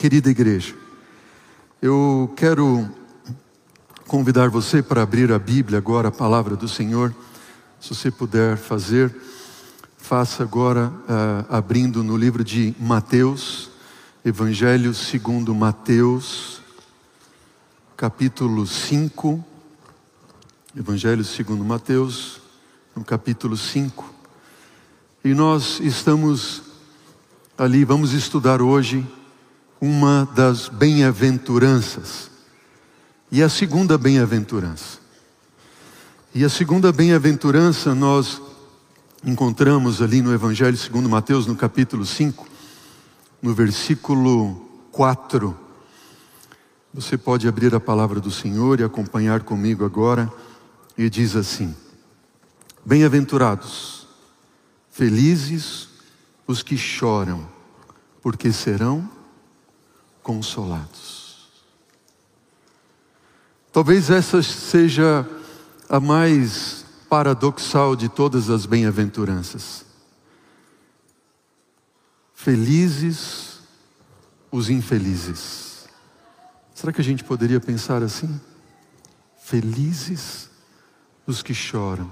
Querida igreja, eu quero convidar você para abrir a Bíblia agora, a palavra do Senhor. Se você puder fazer, faça agora uh, abrindo no livro de Mateus, Evangelho segundo Mateus, capítulo 5. Evangelho segundo Mateus, no capítulo 5. E nós estamos ali, vamos estudar hoje uma das bem-aventuranças. E a segunda bem-aventurança. E a segunda bem-aventurança nós encontramos ali no Evangelho segundo Mateus, no capítulo 5, no versículo 4. Você pode abrir a palavra do Senhor e acompanhar comigo agora. E diz assim: Bem-aventurados, felizes os que choram, porque serão consolados. Talvez essa seja a mais paradoxal de todas as bem-aventuranças. Felizes os infelizes. Será que a gente poderia pensar assim? Felizes os que choram,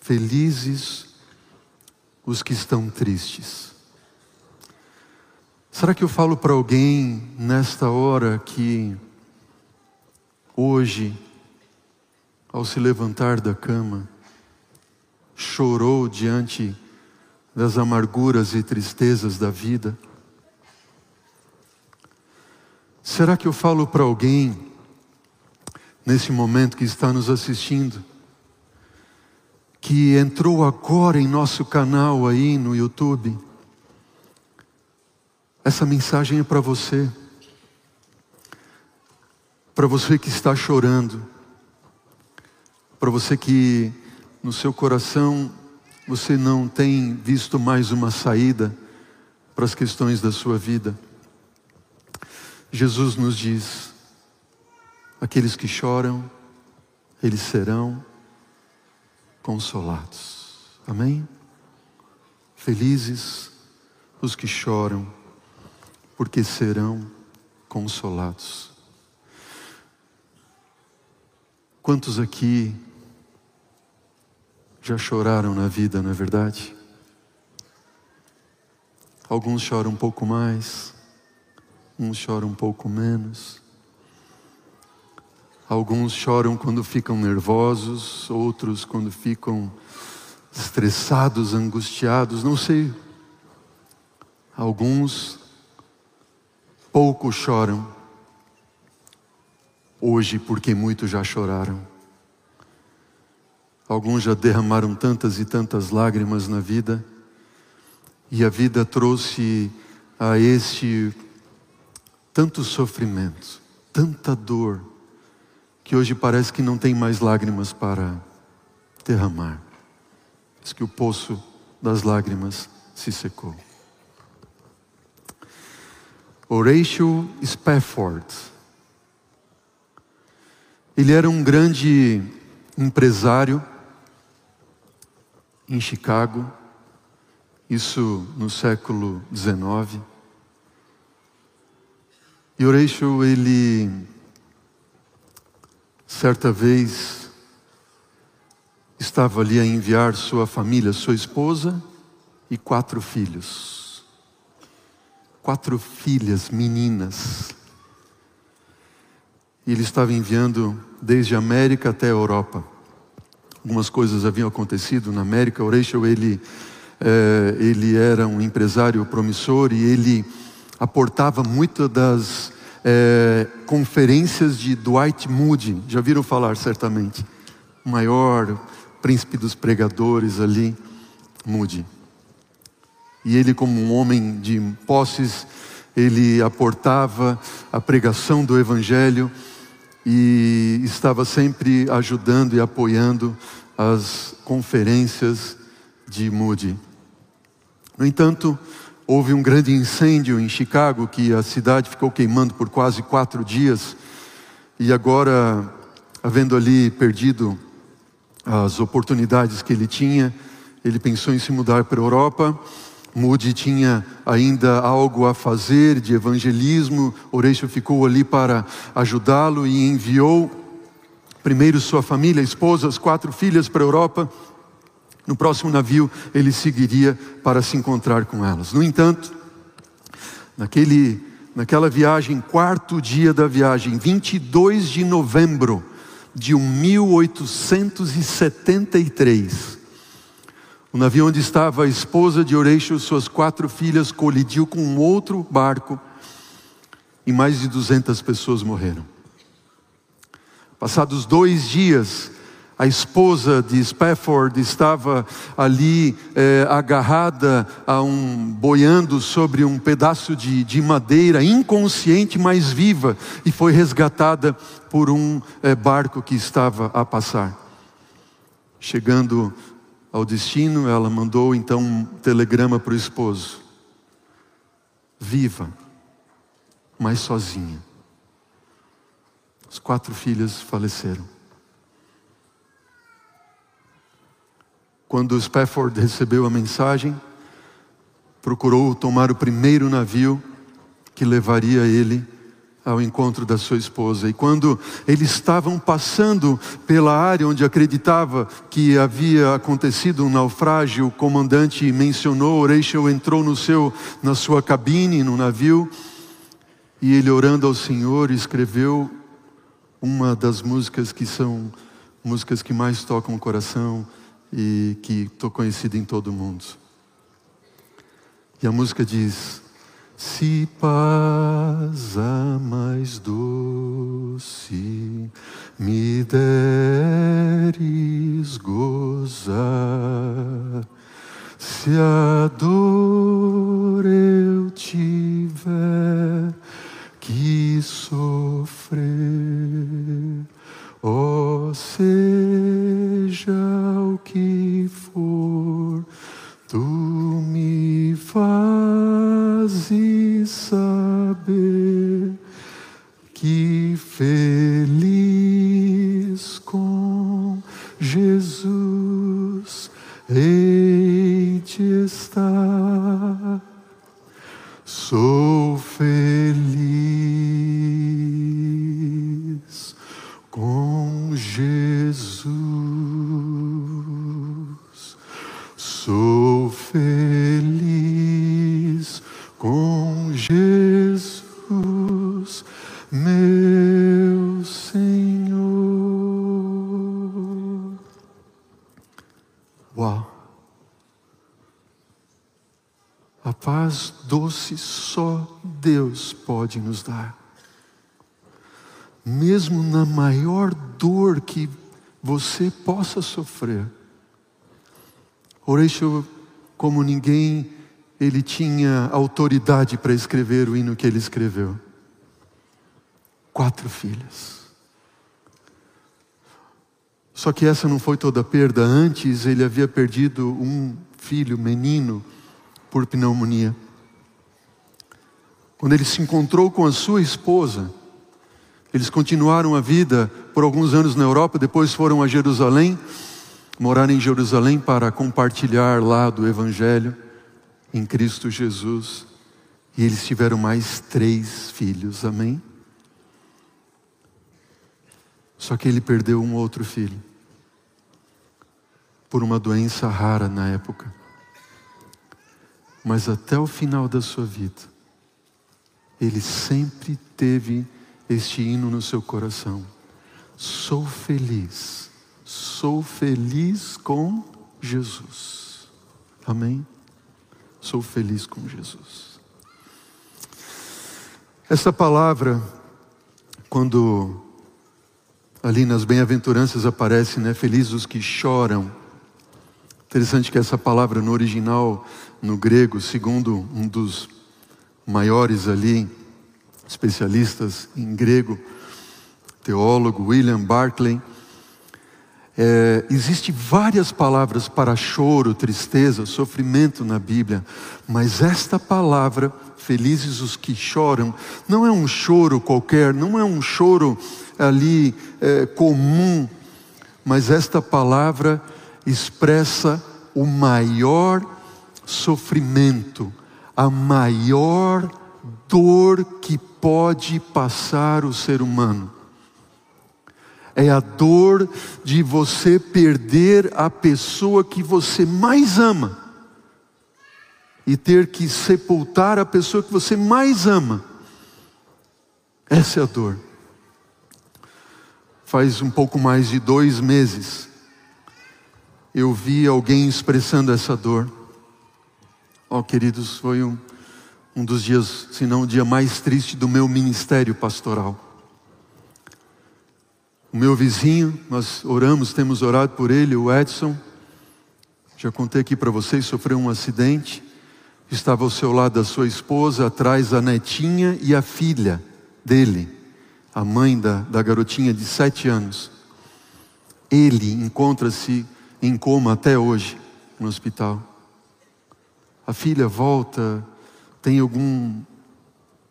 felizes os que estão tristes. Será que eu falo para alguém nesta hora que hoje, ao se levantar da cama, chorou diante das amarguras e tristezas da vida? Será que eu falo para alguém nesse momento que está nos assistindo, que entrou agora em nosso canal aí no YouTube? Essa mensagem é para você. Para você que está chorando. Para você que no seu coração você não tem visto mais uma saída para as questões da sua vida. Jesus nos diz: aqueles que choram, eles serão consolados. Amém? Felizes os que choram porque serão consolados. Quantos aqui já choraram na vida, não é verdade? Alguns choram um pouco mais, uns choram um pouco menos. Alguns choram quando ficam nervosos, outros quando ficam estressados, angustiados, não sei. Alguns Poucos choram hoje porque muitos já choraram. Alguns já derramaram tantas e tantas lágrimas na vida, e a vida trouxe a este tanto sofrimento, tanta dor, que hoje parece que não tem mais lágrimas para derramar. Diz que o poço das lágrimas se secou. Horatio Spafford. Ele era um grande empresário em Chicago, isso no século XIX. E Horatio, ele, certa vez, estava ali a enviar sua família, sua esposa e quatro filhos quatro filhas meninas. E ele estava enviando desde a América até a Europa. Algumas coisas haviam acontecido na América. O Rachel, ele, é, ele era um empresário promissor e ele aportava muito das é, conferências de Dwight Moody. Já viram falar certamente? O maior príncipe dos pregadores ali, Moody. E ele, como um homem de posses, ele aportava a pregação do Evangelho e estava sempre ajudando e apoiando as conferências de Moody. No entanto, houve um grande incêndio em Chicago que a cidade ficou queimando por quase quatro dias e agora, havendo ali perdido as oportunidades que ele tinha, ele pensou em se mudar para a Europa Moody tinha ainda algo a fazer de evangelismo, Horatio ficou ali para ajudá-lo e enviou primeiro sua família, esposa, as quatro filhas para a Europa. No próximo navio ele seguiria para se encontrar com elas. No entanto, naquele, naquela viagem, quarto dia da viagem, 22 de novembro de 1873, o navio onde estava a esposa de Oreixo e suas quatro filhas colidiu com um outro barco e mais de 200 pessoas morreram. Passados dois dias, a esposa de Spafford estava ali é, agarrada a um boiando sobre um pedaço de, de, madeira, inconsciente, mas viva, e foi resgatada por um é, barco que estava a passar. Chegando ao destino, ela mandou então um telegrama para o esposo: Viva, mas sozinha. As quatro filhas faleceram. Quando Spafford recebeu a mensagem, procurou tomar o primeiro navio que levaria ele ao encontro da sua esposa. E quando eles estavam passando pela área onde acreditava que havia acontecido um naufrágio, o comandante mencionou, Rachel entrou no seu, na sua cabine, no navio, e ele orando ao Senhor escreveu uma das músicas que são músicas que mais tocam o coração e que estou conhecida em todo o mundo. E a música diz: se paz a mais doce me deres gozar, se a dor eu tiver que sofrer, ó oh, seja o que for, pode nos dar. Mesmo na maior dor que você possa sofrer, Horatio, como ninguém, ele tinha autoridade para escrever o hino que ele escreveu. Quatro filhas. Só que essa não foi toda a perda. Antes ele havia perdido um filho, menino, por pneumonia. Quando ele se encontrou com a sua esposa, eles continuaram a vida por alguns anos na Europa, depois foram a Jerusalém morar em Jerusalém para compartilhar lá do Evangelho em Cristo Jesus. E eles tiveram mais três filhos, amém? Só que ele perdeu um outro filho, por uma doença rara na época. Mas até o final da sua vida, ele sempre teve este hino no seu coração: Sou feliz Sou feliz com Jesus. Amém? Sou feliz com Jesus. Essa palavra, quando ali nas bem-aventuranças aparece, né? Felizes os que choram. Interessante que essa palavra no original, no grego, segundo um dos maiores ali, especialistas em grego, teólogo William Barclay, é, Existem várias palavras para choro, tristeza, sofrimento na Bíblia, mas esta palavra, felizes os que choram, não é um choro qualquer, não é um choro ali é, comum, mas esta palavra expressa o maior sofrimento, a maior dor que pode passar o ser humano. É a dor de você perder a pessoa que você mais ama e ter que sepultar a pessoa que você mais ama. Essa é a dor. Faz um pouco mais de dois meses, eu vi alguém expressando essa dor. Oh, queridos, foi um, um dos dias, se não o dia mais triste do meu ministério pastoral. O meu vizinho, nós oramos, temos orado por ele, o Edson. Já contei aqui para vocês, sofreu um acidente. Estava ao seu lado a sua esposa, atrás a netinha e a filha dele, a mãe da, da garotinha de sete anos. Ele encontra-se em coma até hoje no hospital. A filha volta, tem algum,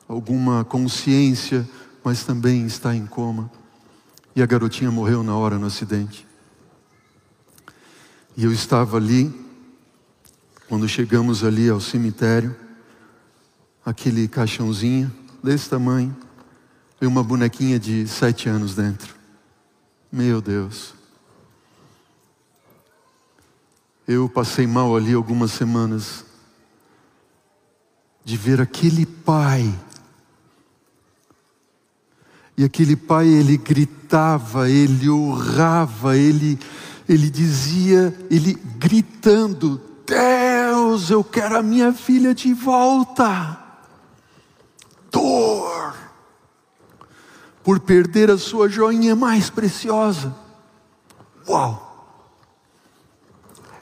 alguma consciência, mas também está em coma. E a garotinha morreu na hora no acidente. E eu estava ali, quando chegamos ali ao cemitério, aquele caixãozinho desse tamanho, e uma bonequinha de sete anos dentro. Meu Deus. Eu passei mal ali algumas semanas de ver aquele pai. E aquele pai, ele gritava, ele urrava, ele, ele dizia, ele gritando: Deus, eu quero a minha filha de volta. Dor por perder a sua joinha mais preciosa. Uau!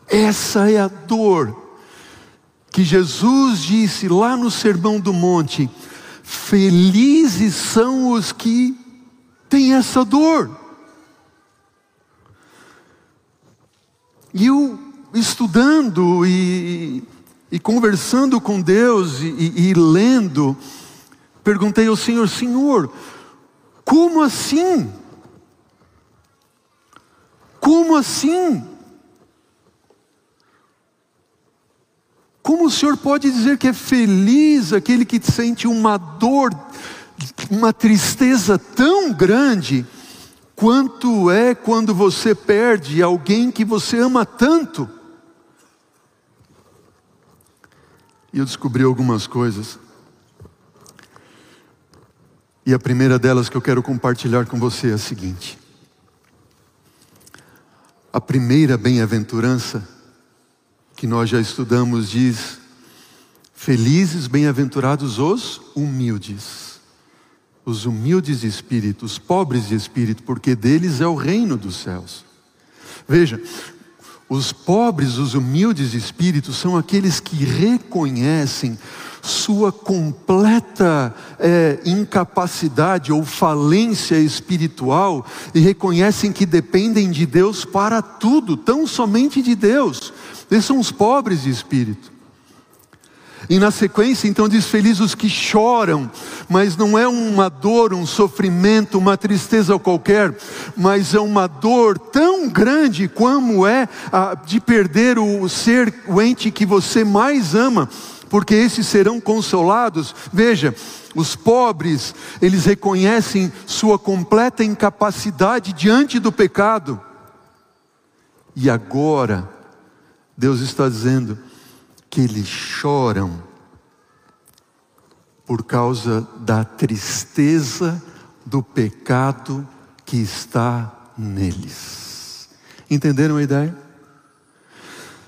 Essa é a dor que Jesus disse lá no Sermão do Monte: felizes são os que têm essa dor. E eu, estudando e, e conversando com Deus e, e, e lendo, perguntei ao Senhor: Senhor, como assim? Como assim? Como o Senhor pode dizer que é feliz aquele que sente uma dor, uma tristeza tão grande, quanto é quando você perde alguém que você ama tanto? E eu descobri algumas coisas. E a primeira delas que eu quero compartilhar com você é a seguinte: a primeira bem-aventurança que nós já estudamos diz: Felizes, bem-aventurados os humildes, os humildes de espírito, os pobres de espírito, porque deles é o reino dos céus. Veja, os pobres, os humildes de espírito, são aqueles que reconhecem sua completa é, incapacidade ou falência espiritual e reconhecem que dependem de Deus para tudo, tão somente de Deus. Esses são os pobres de espírito. E na sequência, então, diz: Felizes os que choram, mas não é uma dor, um sofrimento, uma tristeza qualquer, mas é uma dor tão grande como é a de perder o ser, o ente que você mais ama, porque esses serão consolados. Veja, os pobres, eles reconhecem sua completa incapacidade diante do pecado, e agora, Deus está dizendo que eles choram por causa da tristeza do pecado que está neles. Entenderam a ideia?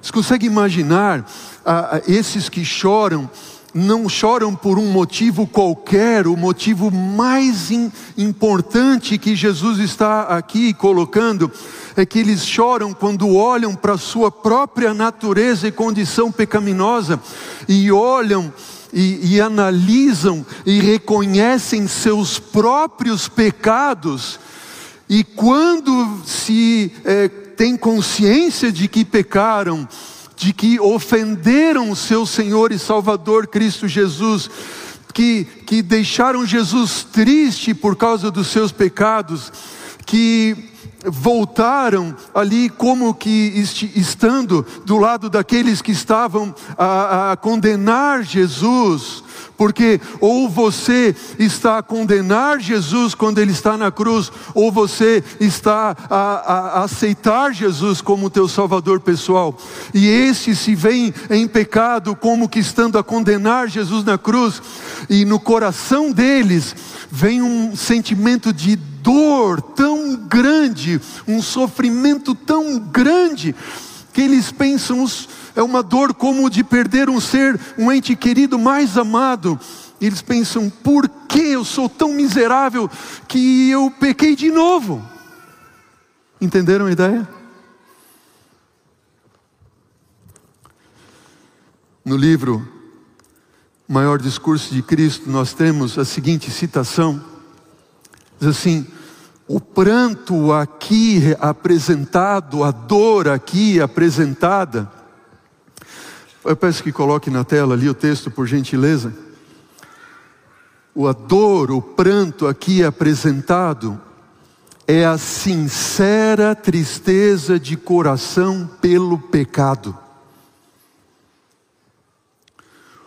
Você consegue imaginar ah, ah esses que choram? não choram por um motivo qualquer, o motivo mais importante que Jesus está aqui colocando é que eles choram quando olham para a sua própria natureza e condição pecaminosa e olham e, e analisam e reconhecem seus próprios pecados, e quando se é, tem consciência de que pecaram, de que ofenderam o seu Senhor e Salvador Cristo Jesus, que, que deixaram Jesus triste por causa dos seus pecados, que voltaram ali como que estando do lado daqueles que estavam a, a condenar Jesus, porque ou você está a condenar Jesus quando ele está na cruz, ou você está a, a, a aceitar Jesus como teu Salvador pessoal. E esse se vem em pecado, como que estando a condenar Jesus na cruz, e no coração deles vem um sentimento de dor tão grande, um sofrimento tão grande, que eles pensam é uma dor como de perder um ser, um ente querido mais amado. E eles pensam: por que eu sou tão miserável que eu pequei de novo? Entenderam a ideia? No livro Maior Discurso de Cristo, nós temos a seguinte citação: diz assim, o pranto aqui apresentado, a dor aqui apresentada, eu peço que coloque na tela ali o texto, por gentileza. O a dor, o pranto aqui apresentado é a sincera tristeza de coração pelo pecado.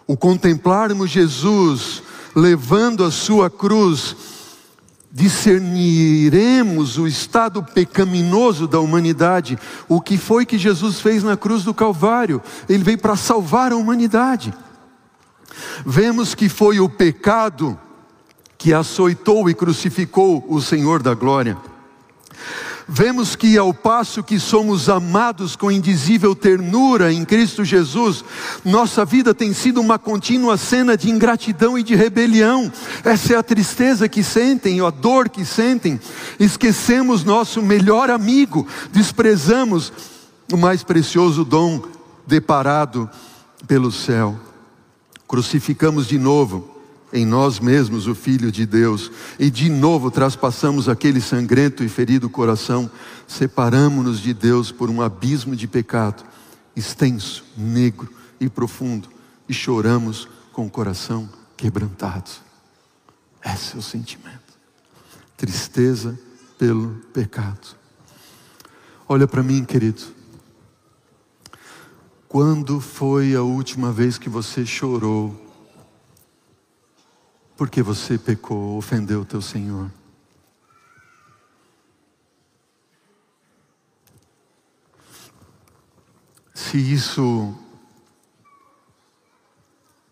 O contemplarmos Jesus levando a sua cruz discerniremos o estado pecaminoso da humanidade, o que foi que Jesus fez na cruz do Calvário. Ele veio para salvar a humanidade. Vemos que foi o pecado que açoitou e crucificou o Senhor da glória. Vemos que ao passo que somos amados com indizível ternura em Cristo Jesus, nossa vida tem sido uma contínua cena de ingratidão e de rebelião. Essa é a tristeza que sentem, a dor que sentem. Esquecemos nosso melhor amigo, desprezamos o mais precioso dom deparado pelo céu. Crucificamos de novo em nós mesmos o Filho de Deus, e de novo traspassamos aquele sangrento e ferido coração, separamos-nos de Deus por um abismo de pecado, extenso, negro e profundo, e choramos com o coração quebrantado. Esse é o sentimento. Tristeza pelo pecado. Olha para mim, querido. Quando foi a última vez que você chorou porque você pecou, ofendeu o teu Senhor. Se isso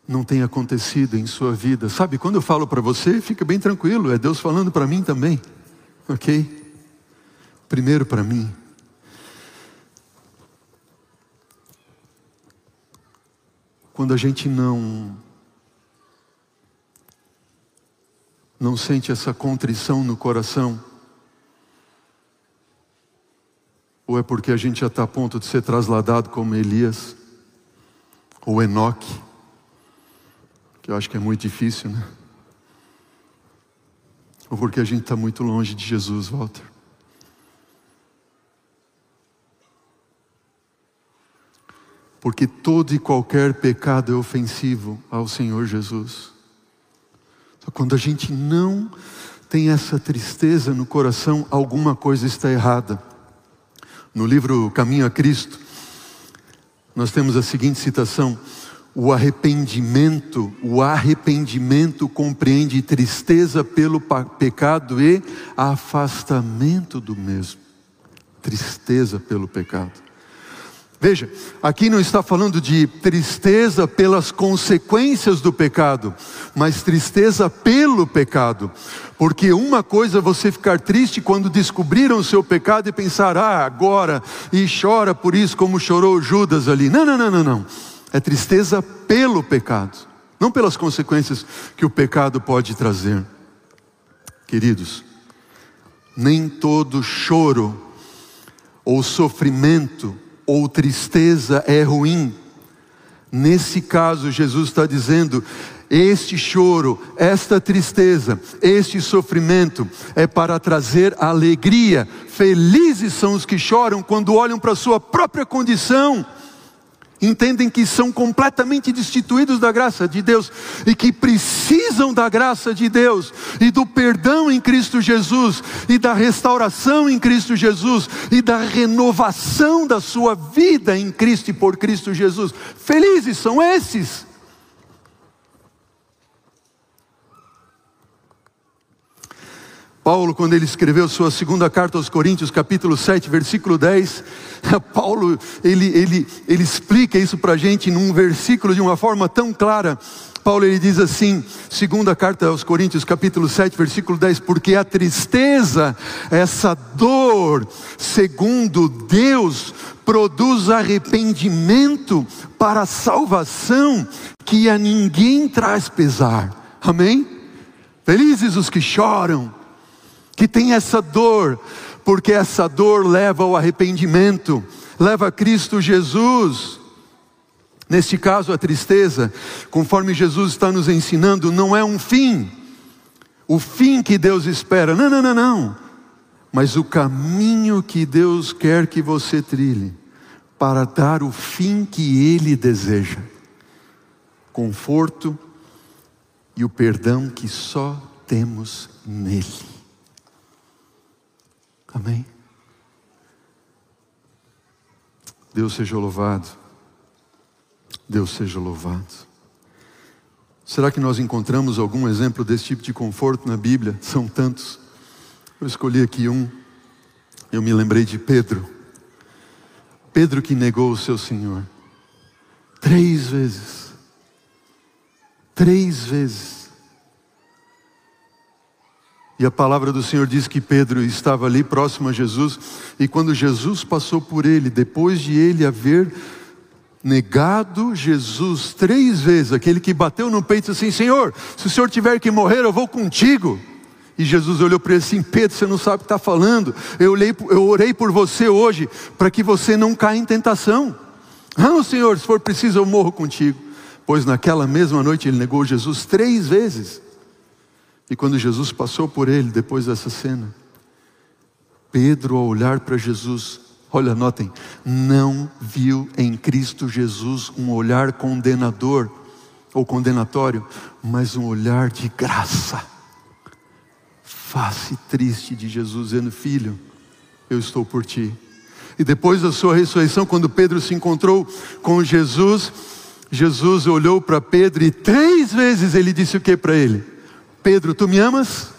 não tem acontecido em sua vida, sabe, quando eu falo para você, fica bem tranquilo, é Deus falando para mim também, ok? Primeiro para mim. Quando a gente não não sente essa contrição no coração? Ou é porque a gente já está a ponto de ser trasladado como Elias? Ou Enoque? Que eu acho que é muito difícil, né? Ou porque a gente está muito longe de Jesus, Walter? Porque todo e qualquer pecado é ofensivo ao Senhor Jesus. Quando a gente não tem essa tristeza no coração, alguma coisa está errada. No livro Caminho a Cristo, nós temos a seguinte citação: o arrependimento, o arrependimento compreende tristeza pelo pecado e afastamento do mesmo. Tristeza pelo pecado. Veja, aqui não está falando de tristeza pelas consequências do pecado, mas tristeza pelo pecado. Porque uma coisa é você ficar triste quando descobriram o seu pecado e pensar, ah, agora, e chora por isso, como chorou Judas ali. Não, não, não, não, não. É tristeza pelo pecado, não pelas consequências que o pecado pode trazer. Queridos, nem todo choro ou sofrimento ou tristeza é ruim. Nesse caso, Jesus está dizendo: este choro, esta tristeza, este sofrimento é para trazer alegria. Felizes são os que choram quando olham para a sua própria condição entendem que são completamente destituídos da graça de Deus e que precisam da graça de Deus e do perdão em Cristo Jesus, e da restauração em Cristo Jesus, e da renovação da sua vida em Cristo e por Cristo Jesus. Felizes são esses. Paulo, quando ele escreveu sua segunda carta aos Coríntios, capítulo 7, versículo 10, Paulo, ele, ele, ele explica isso para a gente num versículo de uma forma tão clara. Paulo ele diz assim, segunda carta aos Coríntios, capítulo 7, versículo 10, porque a tristeza, essa dor, segundo Deus, produz arrependimento para a salvação que a ninguém traz pesar. Amém? Felizes os que choram, que tem essa dor, porque essa dor leva ao arrependimento, leva a Cristo Jesus. Neste caso, a tristeza, conforme Jesus está nos ensinando, não é um fim, o fim que Deus espera, não, não, não, não, mas o caminho que Deus quer que você trilhe, para dar o fim que Ele deseja conforto e o perdão que só temos nele. Amém? Deus seja louvado. Deus seja louvado. Será que nós encontramos algum exemplo desse tipo de conforto na Bíblia? São tantos. Eu escolhi aqui um. Eu me lembrei de Pedro. Pedro que negou o seu Senhor. Três vezes. Três vezes. E a palavra do Senhor diz que Pedro estava ali próximo a Jesus, e quando Jesus passou por ele, depois de ele haver negado Jesus três vezes, aquele que bateu no peito assim: Senhor, se o senhor tiver que morrer, eu vou contigo. E Jesus olhou para ele assim: Pedro, você não sabe o que está falando. Eu, olhei, eu orei por você hoje, para que você não caia em tentação. Não, Senhor, se for preciso, eu morro contigo. Pois naquela mesma noite ele negou Jesus três vezes. E quando Jesus passou por ele, depois dessa cena, Pedro, ao olhar para Jesus, olha, notem, não viu em Cristo Jesus um olhar condenador ou condenatório, mas um olhar de graça. Face triste de Jesus, dizendo: Filho, eu estou por ti. E depois da sua ressurreição, quando Pedro se encontrou com Jesus, Jesus olhou para Pedro e três vezes ele disse o que para ele? Pedro, tu me amas?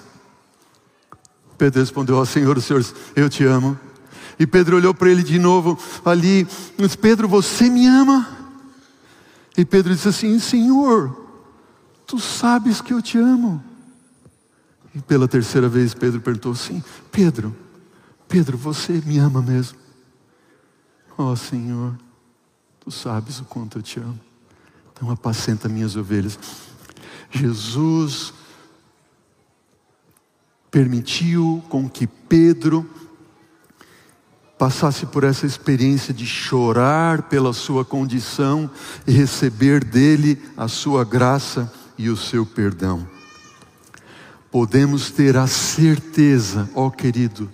Pedro respondeu ao Senhor, o Senhor, eu te amo. E Pedro olhou para ele de novo ali, disse, Pedro, você me ama? E Pedro disse assim, Senhor, tu sabes que eu te amo. E pela terceira vez Pedro perguntou assim, Pedro, Pedro, você me ama mesmo? Ó oh, Senhor, tu sabes o quanto eu te amo. Então apacenta minhas ovelhas. Jesus permitiu com que Pedro passasse por essa experiência de chorar pela sua condição e receber dele a sua graça e o seu perdão. Podemos ter a certeza, ó querido,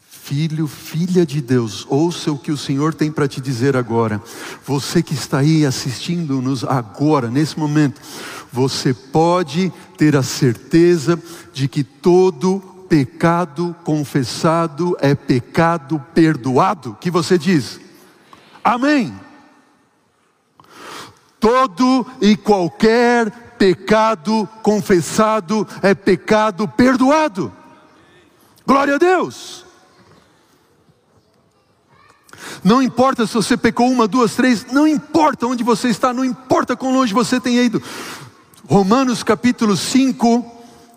filho, filha de Deus, ouça o que o Senhor tem para te dizer agora. Você que está aí assistindo-nos agora, nesse momento, você pode ter a certeza de que todo pecado confessado é pecado perdoado. Que você diz? Amém. Todo e qualquer pecado confessado é pecado perdoado. Glória a Deus. Não importa se você pecou uma, duas, três, não importa onde você está, não importa quão longe você tenha ido. Romanos capítulo 5,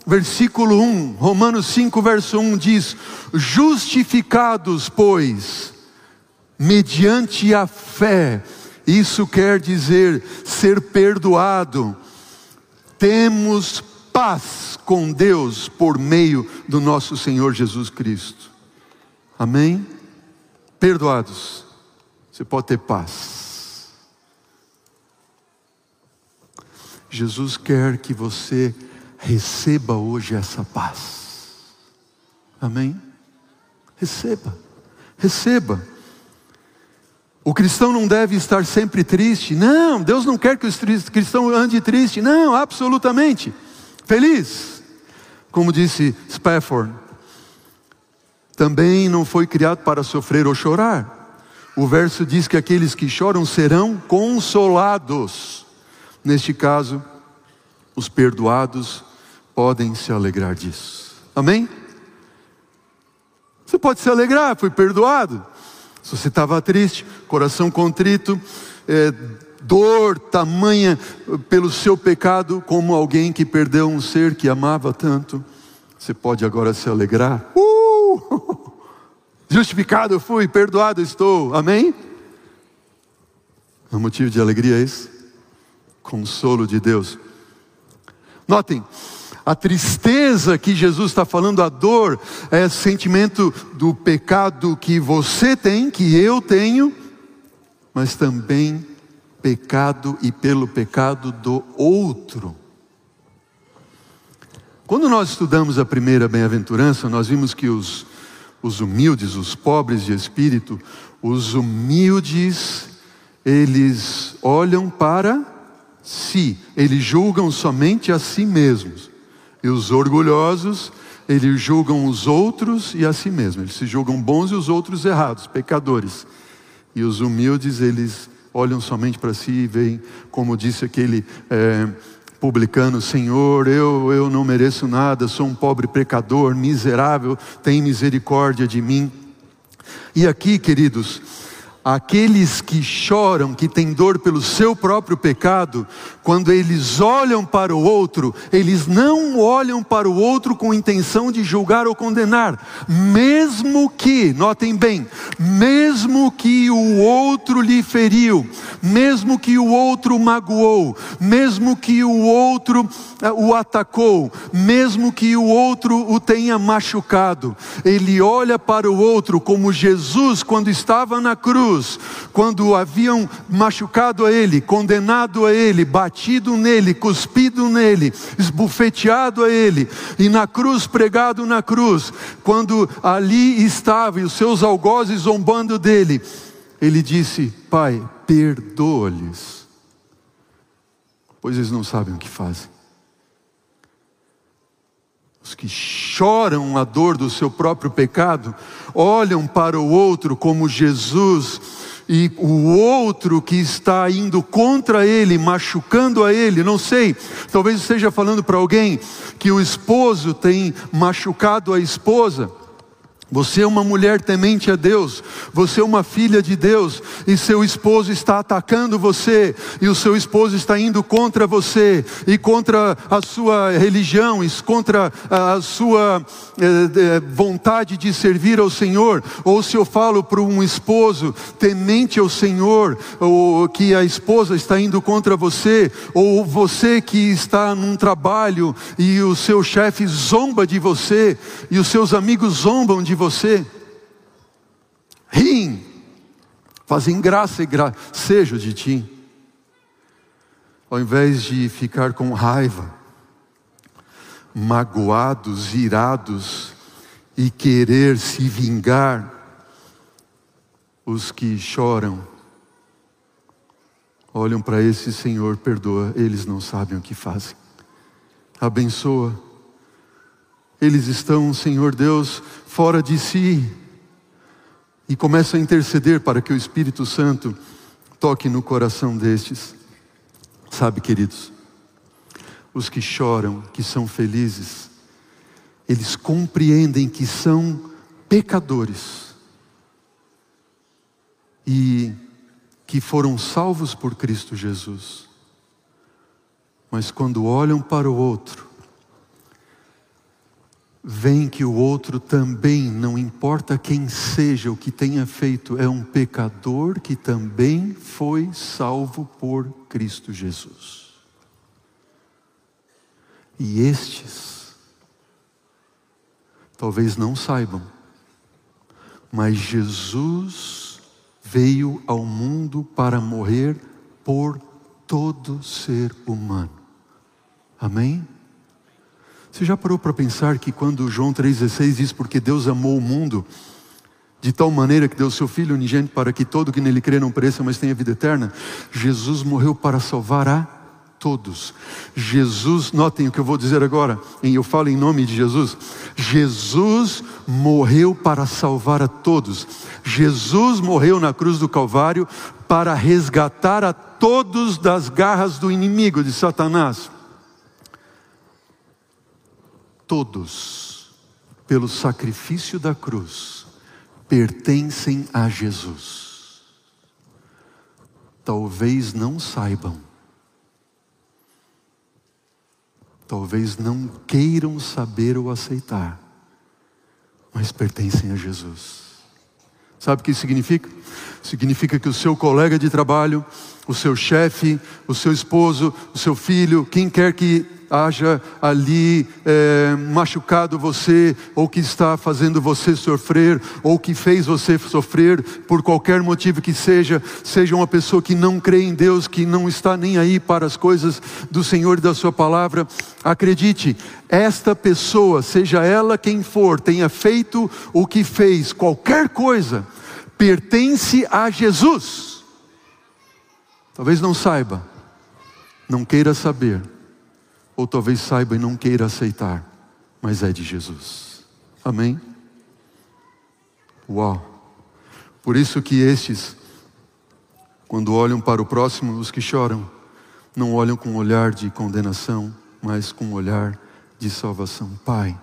versículo 1. Romanos 5, verso 1 diz: Justificados, pois, mediante a fé, isso quer dizer ser perdoado, temos paz com Deus por meio do nosso Senhor Jesus Cristo. Amém? Perdoados, você pode ter paz. Jesus quer que você receba hoje essa paz. Amém? Receba, receba. O cristão não deve estar sempre triste. Não, Deus não quer que o cristão ande triste. Não, absolutamente. Feliz, como disse Spafford, também não foi criado para sofrer ou chorar. O verso diz que aqueles que choram serão consolados. Neste caso, os perdoados podem se alegrar disso. Amém? Você pode se alegrar, foi perdoado. Se você estava triste, coração contrito, é, dor tamanha pelo seu pecado, como alguém que perdeu um ser que amava tanto, você pode agora se alegrar. Uh! Justificado fui, perdoado estou. Amém? É um motivo de alegria é esse? Consolo de Deus. Notem, a tristeza que Jesus está falando, a dor, é sentimento do pecado que você tem, que eu tenho, mas também pecado e pelo pecado do outro. Quando nós estudamos a primeira bem-aventurança, nós vimos que os, os humildes, os pobres de espírito, os humildes, eles olham para si, eles julgam somente a si mesmos. E os orgulhosos, eles julgam os outros e a si mesmos. Eles se julgam bons e os outros errados, pecadores. E os humildes, eles olham somente para si e veem, como disse aquele é, publicano: Senhor, eu, eu não mereço nada, sou um pobre pecador, miserável, tem misericórdia de mim. E aqui, queridos, Aqueles que choram, que têm dor pelo seu próprio pecado, quando eles olham para o outro, eles não olham para o outro com intenção de julgar ou condenar, mesmo que, notem bem, mesmo que o outro lhe feriu, mesmo que o outro magoou, mesmo que o outro eh, o atacou, mesmo que o outro o tenha machucado, ele olha para o outro como Jesus, quando estava na cruz, quando haviam machucado a ele, condenado a ele, batido nele, cuspido nele, esbufeteado a ele, e na cruz, pregado na cruz, quando ali estava e os seus algozes zombando dele, ele disse: Pai, perdoa-lhes, pois eles não sabem o que fazem. Os que choram a dor do seu próprio pecado, olham para o outro como Jesus, e o outro que está indo contra ele, machucando a ele, não sei, talvez esteja falando para alguém que o esposo tem machucado a esposa. Você é uma mulher temente a Deus, você é uma filha de Deus, e seu esposo está atacando você, e o seu esposo está indo contra você, e contra a sua religião, e contra a sua eh, vontade de servir ao Senhor. Ou se eu falo para um esposo temente ao Senhor, ou que a esposa está indo contra você, ou você que está num trabalho e o seu chefe zomba de você, e os seus amigos zombam de você, riem, fazem graça e gracejo de ti, ao invés de ficar com raiva, magoados, irados e querer se vingar, os que choram, olham para esse Senhor, perdoa, eles não sabem o que fazem. Abençoa. Eles estão, Senhor Deus, fora de si e começa a interceder para que o Espírito Santo toque no coração destes. Sabe, queridos, os que choram, que são felizes, eles compreendem que são pecadores e que foram salvos por Cristo Jesus. Mas quando olham para o outro, veem que o outro também, não importa quem seja, o que tenha feito, é um pecador que também foi salvo por Cristo Jesus. E estes, talvez não saibam, mas Jesus veio ao mundo para morrer por todo ser humano. Amém? Você já parou para pensar que quando João 3,16 diz porque Deus amou o mundo de tal maneira que deu seu Filho unigênito para que todo que nele crê não pereça, mas tenha vida eterna, Jesus morreu para salvar a todos. Jesus, notem o que eu vou dizer agora, eu falo em nome de Jesus. Jesus morreu para salvar a todos. Jesus morreu na cruz do Calvário para resgatar a todos das garras do inimigo de Satanás. Todos, pelo sacrifício da cruz, pertencem a Jesus. Talvez não saibam, talvez não queiram saber ou aceitar, mas pertencem a Jesus. Sabe o que isso significa? Significa que o seu colega de trabalho, o seu chefe, o seu esposo, o seu filho, quem quer que haja ali é, machucado você, ou que está fazendo você sofrer, ou que fez você sofrer, por qualquer motivo que seja, seja uma pessoa que não crê em Deus, que não está nem aí para as coisas do Senhor e da Sua palavra, acredite, esta pessoa, seja ela quem for, tenha feito o que fez, qualquer coisa, pertence a Jesus. Talvez não saiba, não queira saber, ou talvez saiba e não queira aceitar, mas é de Jesus. Amém? Uau! Por isso que estes, quando olham para o próximo, os que choram, não olham com um olhar de condenação, mas com um olhar de salvação. Pai,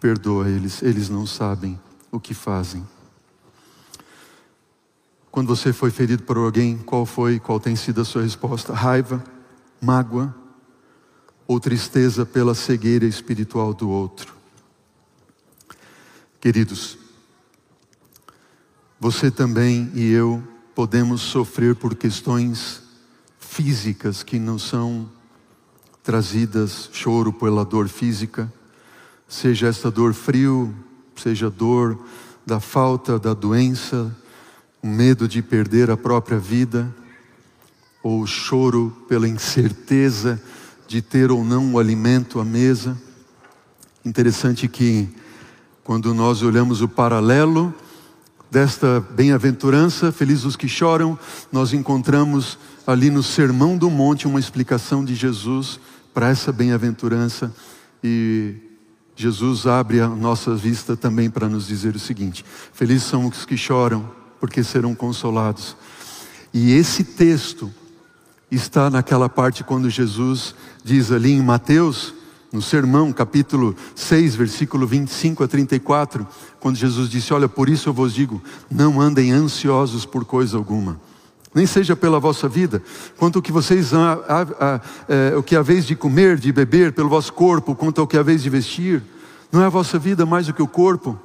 perdoa eles, eles não sabem o que fazem. Quando você foi ferido por alguém, qual foi, qual tem sido a sua resposta? Raiva, mágoa ou tristeza pela cegueira espiritual do outro? Queridos, você também e eu podemos sofrer por questões físicas que não são trazidas, choro pela dor física, seja esta dor frio, seja dor da falta da doença, o medo de perder a própria vida, ou o choro pela incerteza de ter ou não o alimento à mesa. Interessante que, quando nós olhamos o paralelo desta bem-aventurança, felizes os que choram, nós encontramos ali no Sermão do Monte uma explicação de Jesus para essa bem-aventurança e Jesus abre a nossa vista também para nos dizer o seguinte: Felizes são os que choram, porque serão consolados. E esse texto está naquela parte quando Jesus diz ali em Mateus, no sermão, capítulo 6, versículo 25 a 34, quando Jesus disse: Olha, por isso eu vos digo, não andem ansiosos por coisa alguma, nem seja pela vossa vida, quanto o que vocês a, a, a, é, o que de comer, de beber, pelo vosso corpo, quanto ao que haveis de vestir, não é a vossa vida mais do que o corpo,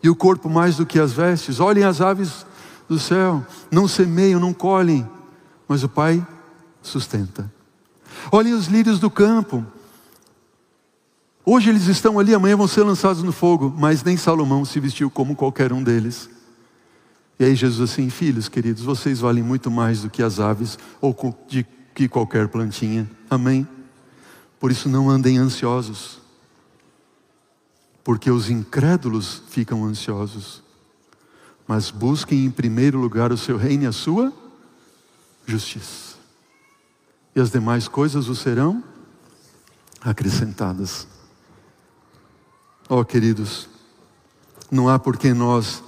e o corpo mais do que as vestes. Olhem as aves do céu, não semeiam, não colhem, mas o Pai sustenta. Olhem os lírios do campo. Hoje eles estão ali, amanhã vão ser lançados no fogo, mas nem Salomão se vestiu como qualquer um deles. E aí Jesus assim, filhos queridos, vocês valem muito mais do que as aves ou de que qualquer plantinha. Amém? Por isso não andem ansiosos. Porque os incrédulos ficam ansiosos mas busquem em primeiro lugar o seu reino e a sua justiça. E as demais coisas o serão acrescentadas. Ó oh, queridos, não há por que nós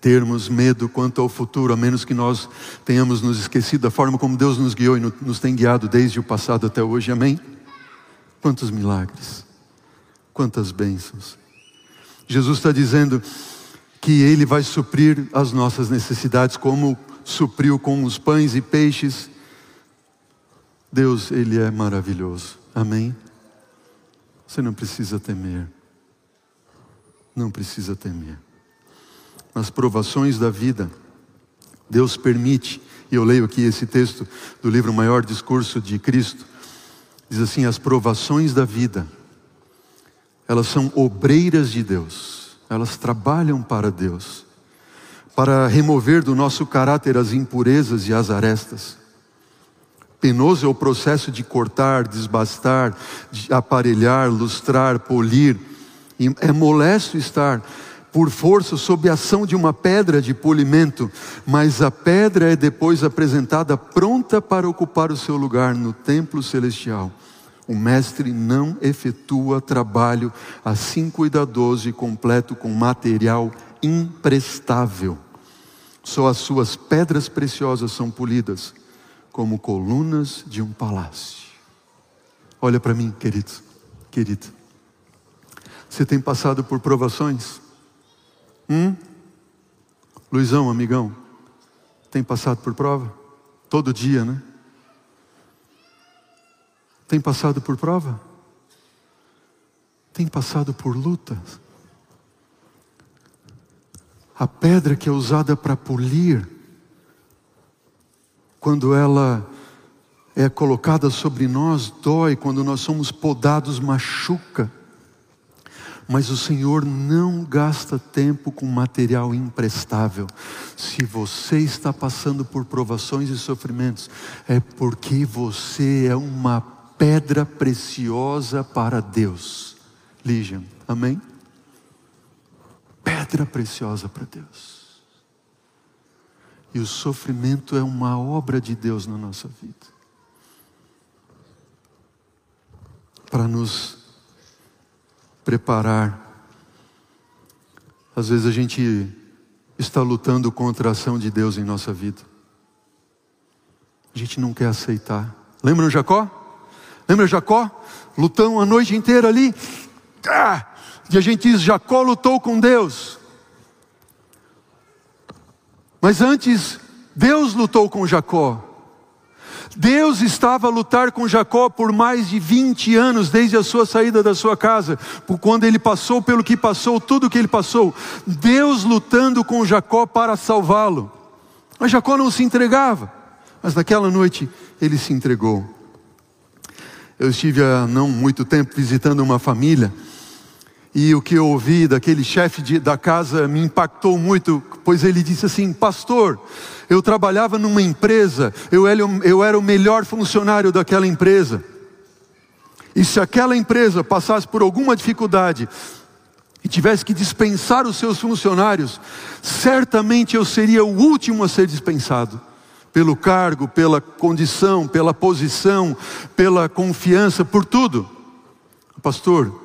termos medo quanto ao futuro, a menos que nós tenhamos nos esquecido da forma como Deus nos guiou e nos tem guiado desde o passado até hoje. Amém? Quantos milagres, quantas bênçãos. Jesus está dizendo: que Ele vai suprir as nossas necessidades, como supriu com os pães e peixes. Deus, Ele é maravilhoso. Amém? Você não precisa temer. Não precisa temer. Nas provações da vida, Deus permite, e eu leio aqui esse texto do livro Maior Discurso de Cristo, diz assim: as provações da vida, elas são obreiras de Deus elas trabalham para Deus, para remover do nosso caráter as impurezas e as arestas. Penoso é o processo de cortar, desbastar, de aparelhar, lustrar, polir. É molesto estar por força sob a ação de uma pedra de polimento, mas a pedra é depois apresentada pronta para ocupar o seu lugar no templo celestial. O mestre não efetua trabalho assim cuidadoso e completo com material imprestável. Só as suas pedras preciosas são polidas, como colunas de um palácio. Olha para mim, querido, querida. Você tem passado por provações? Hum? Luizão, amigão, tem passado por prova? Todo dia, né? Tem passado por prova? Tem passado por lutas? A pedra que é usada para polir, quando ela é colocada sobre nós, dói, quando nós somos podados, machuca. Mas o Senhor não gasta tempo com material imprestável. Se você está passando por provações e sofrimentos, é porque você é uma pedra preciosa para Deus. Lígia, amém? Pedra preciosa para Deus. E o sofrimento é uma obra de Deus na nossa vida. Para nos preparar. Às vezes a gente está lutando contra a ação de Deus em nossa vida. A gente não quer aceitar. Lembra o Jacó? Lembra Jacó? Lutão a noite inteira ali. Ah! E a gente diz: Jacó lutou com Deus. Mas antes, Deus lutou com Jacó. Deus estava a lutar com Jacó por mais de 20 anos, desde a sua saída da sua casa, por quando ele passou pelo que passou, tudo que ele passou. Deus lutando com Jacó para salvá-lo. Mas Jacó não se entregava. Mas naquela noite ele se entregou. Eu estive há não muito tempo visitando uma família e o que eu ouvi daquele chefe da casa me impactou muito, pois ele disse assim: Pastor, eu trabalhava numa empresa, eu era, eu era o melhor funcionário daquela empresa. E se aquela empresa passasse por alguma dificuldade e tivesse que dispensar os seus funcionários, certamente eu seria o último a ser dispensado. Pelo cargo, pela condição, pela posição, pela confiança, por tudo. Pastor,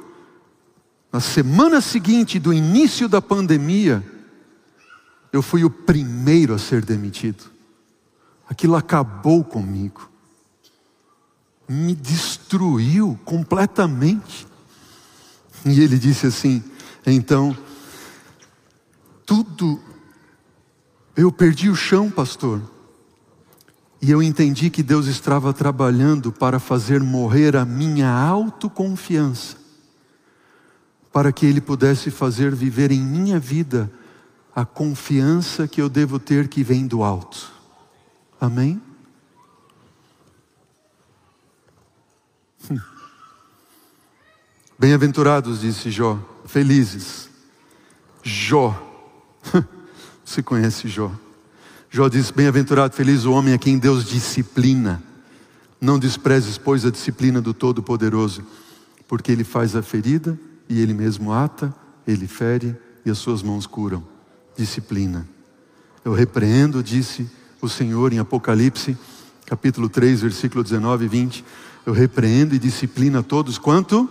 na semana seguinte do início da pandemia, eu fui o primeiro a ser demitido. Aquilo acabou comigo. Me destruiu completamente. E ele disse assim: então, tudo, eu perdi o chão, pastor. E eu entendi que Deus estava trabalhando para fazer morrer a minha autoconfiança para que Ele pudesse fazer viver em minha vida a confiança que eu devo ter que vem do alto. Amém? Bem-aventurados, disse Jó, felizes. Jó, você conhece Jó? Jó diz: Bem-aventurado, feliz o homem a quem Deus disciplina. Não desprezes, pois, a disciplina do Todo-Poderoso, porque ele faz a ferida e ele mesmo ata, ele fere e as suas mãos curam. Disciplina. Eu repreendo, disse o Senhor em Apocalipse, capítulo 3, versículo 19 e 20. Eu repreendo e disciplina todos quanto?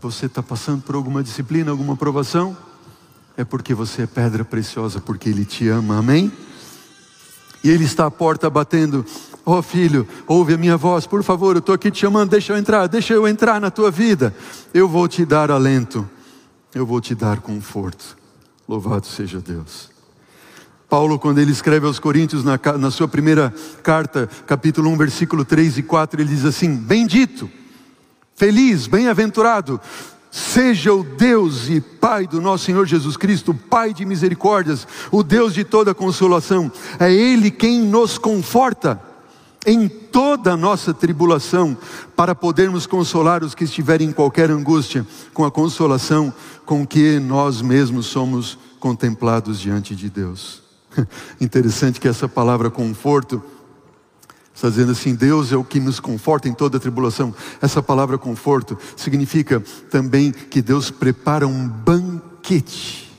Você está passando por alguma disciplina, alguma provação? É porque você é pedra preciosa, porque Ele te ama, amém? E Ele está à porta batendo. Ó oh, filho, ouve a minha voz, por favor, eu estou aqui te chamando, deixa eu entrar, deixa eu entrar na tua vida. Eu vou te dar alento, eu vou te dar conforto. Louvado seja Deus. Paulo, quando ele escreve aos Coríntios, na, na sua primeira carta, capítulo 1, versículo 3 e 4, ele diz assim: Bendito, feliz, bem-aventurado, Seja o Deus e Pai do nosso Senhor Jesus Cristo, Pai de misericórdias, o Deus de toda consolação. É Ele quem nos conforta em toda a nossa tribulação, para podermos consolar os que estiverem em qualquer angústia, com a consolação com que nós mesmos somos contemplados diante de Deus. Interessante que essa palavra conforto, Está dizendo assim: Deus é o que nos conforta em toda tribulação. Essa palavra conforto significa também que Deus prepara um banquete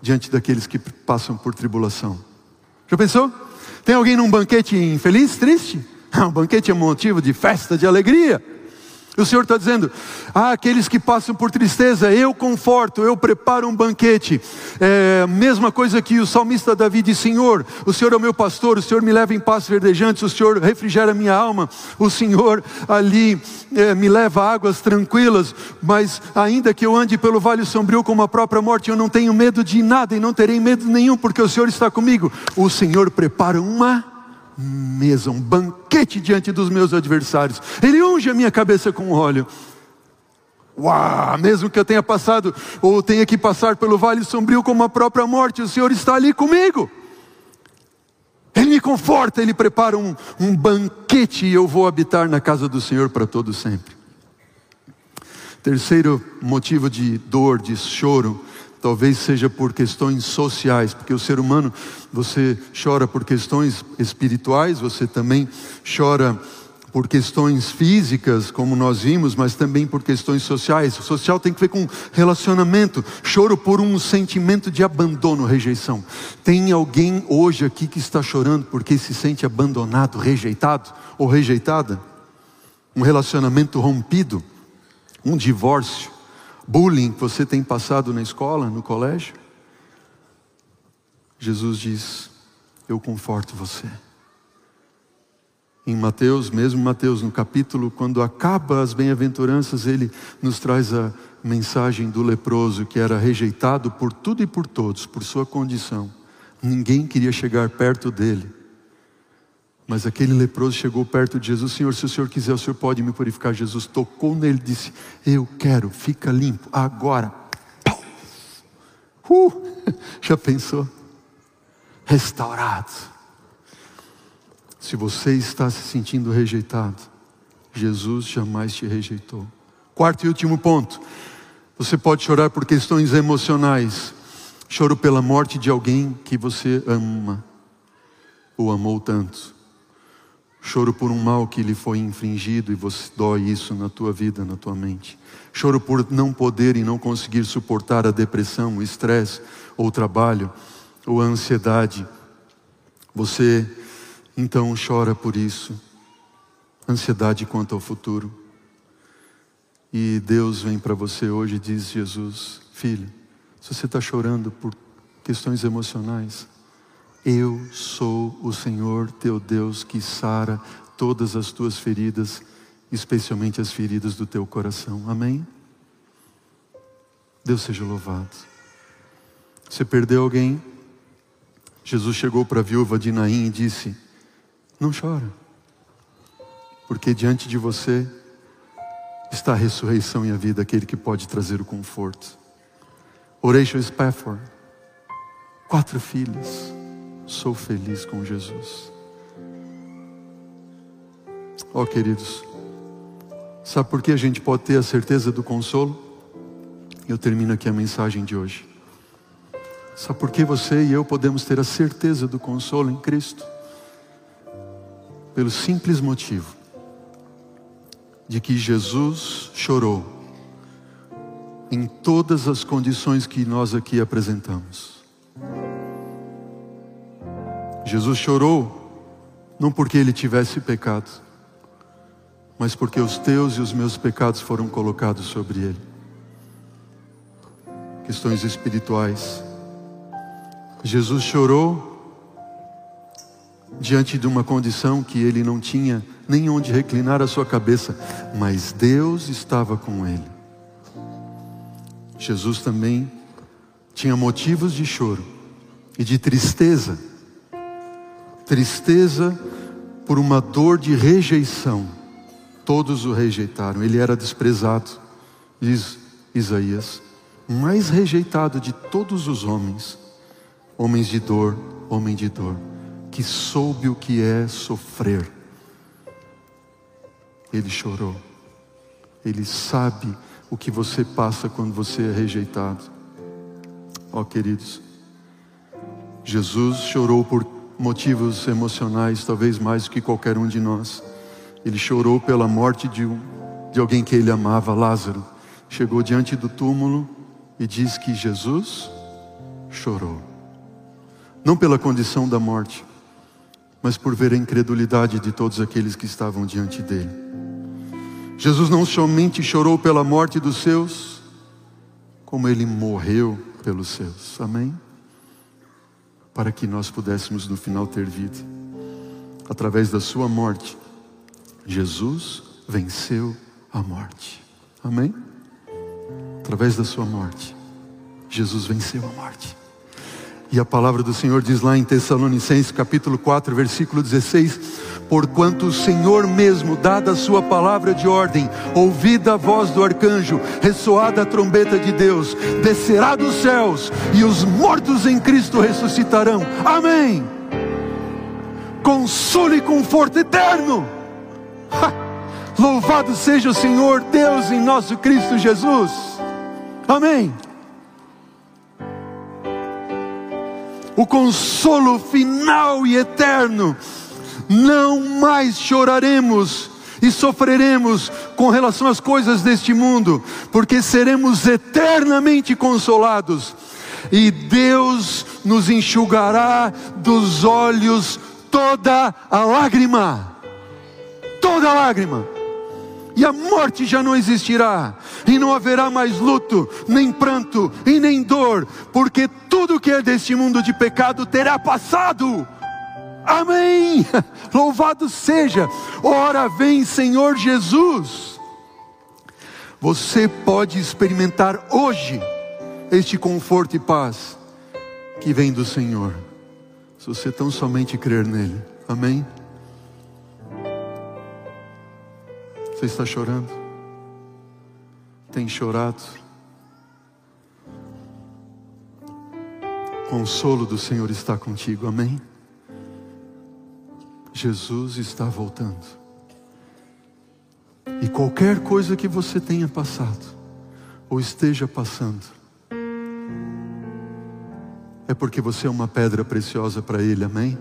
diante daqueles que passam por tribulação. Já pensou? Tem alguém num banquete infeliz, triste? Um banquete é motivo de festa, de alegria. O Senhor está dizendo: ah, aqueles que passam por tristeza, eu conforto, eu preparo um banquete. É, mesma coisa que o salmista Davi diz: Senhor, o Senhor é o meu pastor, o Senhor me leva em paz verdejante, o Senhor refrigera minha alma, o Senhor ali é, me leva a águas tranquilas. Mas ainda que eu ande pelo vale sombrio como a própria morte, eu não tenho medo de nada e não terei medo nenhum, porque o Senhor está comigo. O Senhor prepara uma mesa, um banquete diante dos meus adversários. Ele unge a minha cabeça com óleo. Uau, mesmo que eu tenha passado ou tenha que passar pelo vale sombrio como a própria morte, o Senhor está ali comigo. Ele me conforta, Ele prepara um, um banquete e eu vou habitar na casa do Senhor para todo sempre. Terceiro motivo de dor, de choro, Talvez seja por questões sociais, porque o ser humano, você chora por questões espirituais, você também chora por questões físicas, como nós vimos, mas também por questões sociais. O social tem que ver com relacionamento. Choro por um sentimento de abandono, rejeição. Tem alguém hoje aqui que está chorando porque se sente abandonado, rejeitado ou rejeitada? Um relacionamento rompido, um divórcio bullying que você tem passado na escola, no colégio? Jesus diz: Eu conforto você. Em Mateus, mesmo Mateus, no capítulo, quando acaba as bem-aventuranças, ele nos traz a mensagem do leproso que era rejeitado por tudo e por todos, por sua condição. Ninguém queria chegar perto dele. Mas aquele leproso chegou perto de Jesus, Senhor, se o Senhor quiser, o Senhor pode me purificar. Jesus tocou nele e disse: Eu quero, fica limpo, agora. Uh, já pensou? Restaurado. Se você está se sentindo rejeitado, Jesus jamais te rejeitou. Quarto e último ponto: você pode chorar por questões emocionais. Choro pela morte de alguém que você ama, ou amou tanto. Choro por um mal que lhe foi infringido e você dói isso na tua vida, na tua mente. Choro por não poder e não conseguir suportar a depressão, o estresse, ou o trabalho, ou a ansiedade. Você então chora por isso. Ansiedade quanto ao futuro. E Deus vem para você hoje e diz: Jesus, filho, se você está chorando por questões emocionais, eu sou o Senhor teu Deus que sara todas as tuas feridas, especialmente as feridas do teu coração. Amém? Deus seja louvado. Você perdeu alguém? Jesus chegou para a viúva de Naim e disse: Não chora, porque diante de você está a ressurreição e a vida, aquele que pode trazer o conforto. Horatio Spafford, quatro filhos sou feliz com Jesus. Ó oh, queridos, sabe por que a gente pode ter a certeza do consolo? Eu termino aqui a mensagem de hoje. Sabe por que você e eu podemos ter a certeza do consolo em Cristo? Pelo simples motivo de que Jesus chorou em todas as condições que nós aqui apresentamos. Jesus chorou não porque ele tivesse pecado, mas porque os teus e os meus pecados foram colocados sobre ele. Questões espirituais. Jesus chorou diante de uma condição que ele não tinha nem onde reclinar a sua cabeça, mas Deus estava com ele. Jesus também tinha motivos de choro e de tristeza tristeza por uma dor de rejeição. Todos o rejeitaram, ele era desprezado, diz Isaías, mais rejeitado de todos os homens, homens de dor, homem de dor, que soube o que é sofrer. Ele chorou, ele sabe o que você passa quando você é rejeitado. Ó oh, queridos, Jesus chorou por motivos emocionais, talvez mais do que qualquer um de nós. Ele chorou pela morte de, um, de alguém que ele amava, Lázaro. Chegou diante do túmulo e diz que Jesus chorou. Não pela condição da morte, mas por ver a incredulidade de todos aqueles que estavam diante dele. Jesus não somente chorou pela morte dos seus, como ele morreu pelos seus. Amém? Para que nós pudéssemos no final ter vida. Através da sua morte, Jesus venceu a morte. Amém? Através da sua morte, Jesus venceu a morte. E a palavra do Senhor diz lá em Tessalonicenses capítulo 4, versículo 16: Porquanto o Senhor mesmo, dada a sua palavra de ordem, ouvida a voz do arcanjo, ressoada a trombeta de Deus, descerá dos céus e os mortos em Cristo ressuscitarão. Amém. Consolo e conforto eterno. Ha! Louvado seja o Senhor Deus em nosso Cristo Jesus. Amém. O consolo final e eterno. Não mais choraremos e sofreremos com relação às coisas deste mundo, porque seremos eternamente consolados. E Deus nos enxugará dos olhos toda a lágrima. Toda a lágrima e a morte já não existirá, e não haverá mais luto, nem pranto e nem dor, porque tudo que é deste mundo de pecado terá passado. Amém! Louvado seja! Ora vem, Senhor Jesus. Você pode experimentar hoje este conforto e paz que vem do Senhor, se você tão somente crer nele. Amém? Você está chorando? Tem chorado? O consolo do Senhor está contigo, amém? Jesus está voltando. E qualquer coisa que você tenha passado, ou esteja passando, é porque você é uma pedra preciosa para Ele, amém?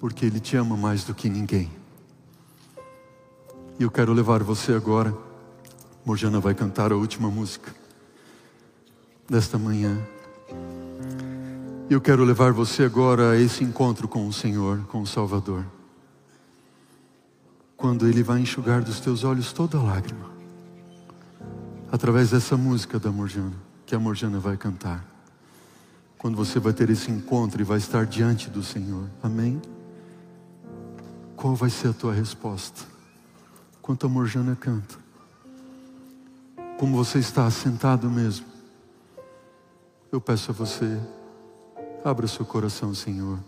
Porque Ele te ama mais do que ninguém. E eu quero levar você agora. Morjana vai cantar a última música desta manhã. Eu quero levar você agora a esse encontro com o Senhor, com o Salvador. Quando Ele vai enxugar dos teus olhos toda lágrima. Através dessa música da Morjana, que a Morjana vai cantar. Quando você vai ter esse encontro e vai estar diante do Senhor. Amém? Qual vai ser a tua resposta? Quanto a Morjana canta. Como você está sentado mesmo. Eu peço a você, abra seu coração, Senhor,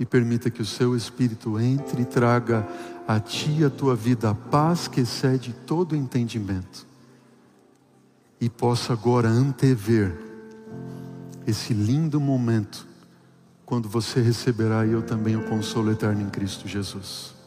e permita que o seu Espírito entre e traga a ti a tua vida a paz que excede todo entendimento, e possa agora antever esse lindo momento, quando você receberá e eu também o consolo eterno em Cristo Jesus.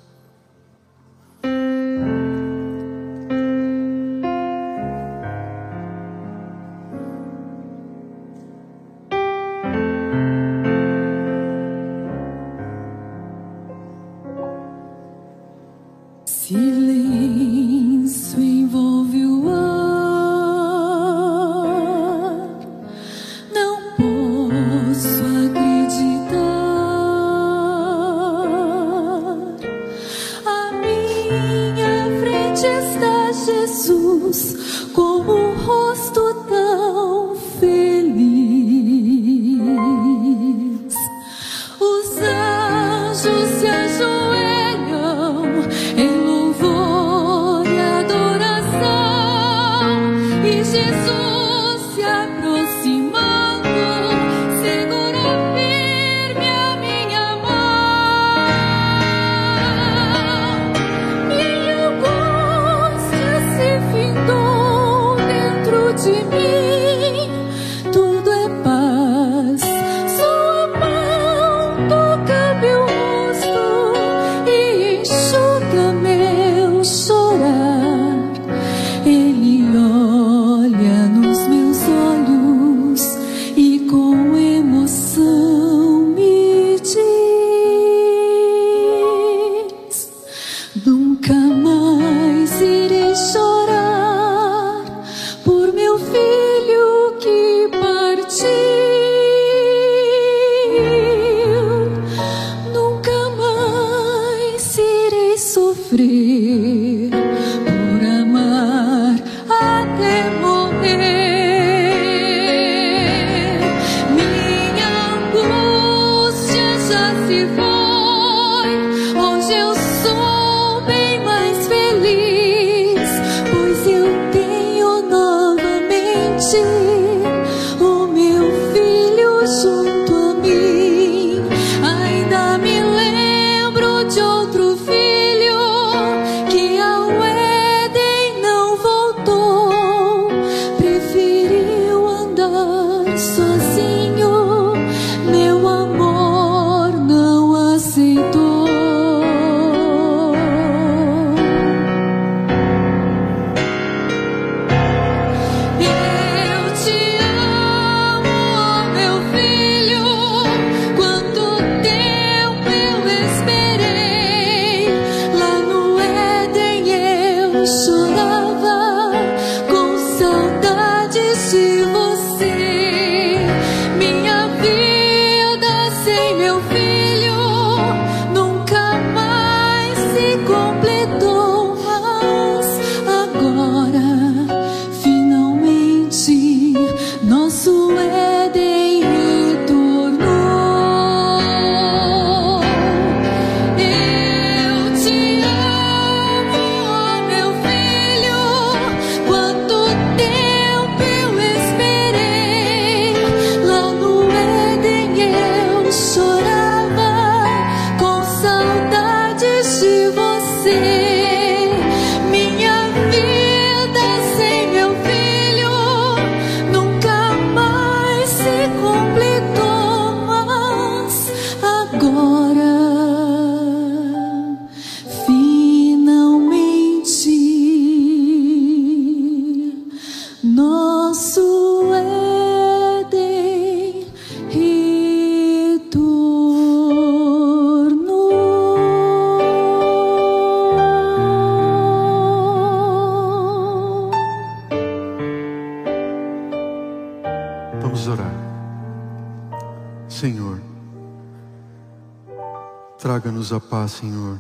dá, Senhor,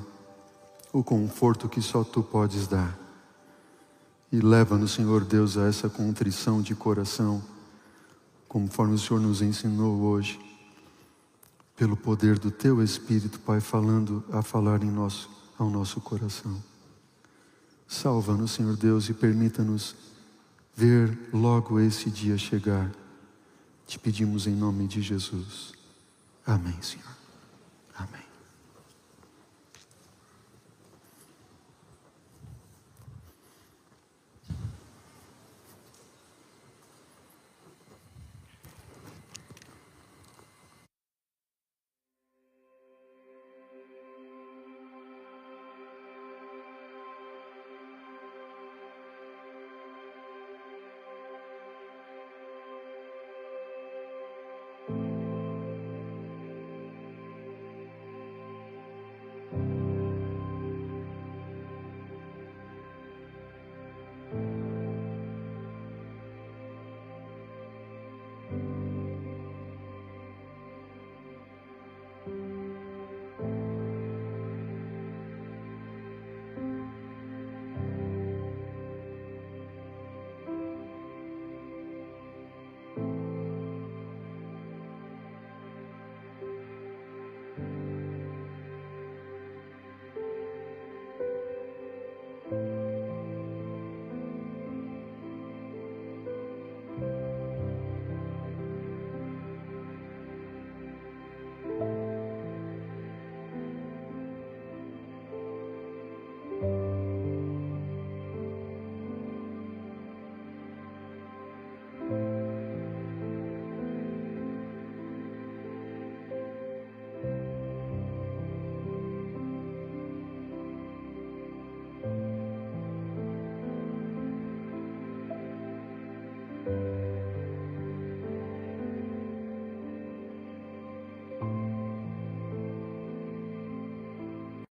o conforto que só Tu podes dar. E leva-nos, Senhor Deus, a essa contrição de coração, conforme o Senhor nos ensinou hoje, pelo poder do Teu Espírito, Pai, falando a falar em nosso, ao nosso coração. Salva-nos, Senhor Deus, e permita-nos ver logo esse dia chegar. Te pedimos em nome de Jesus. Amém, Senhor.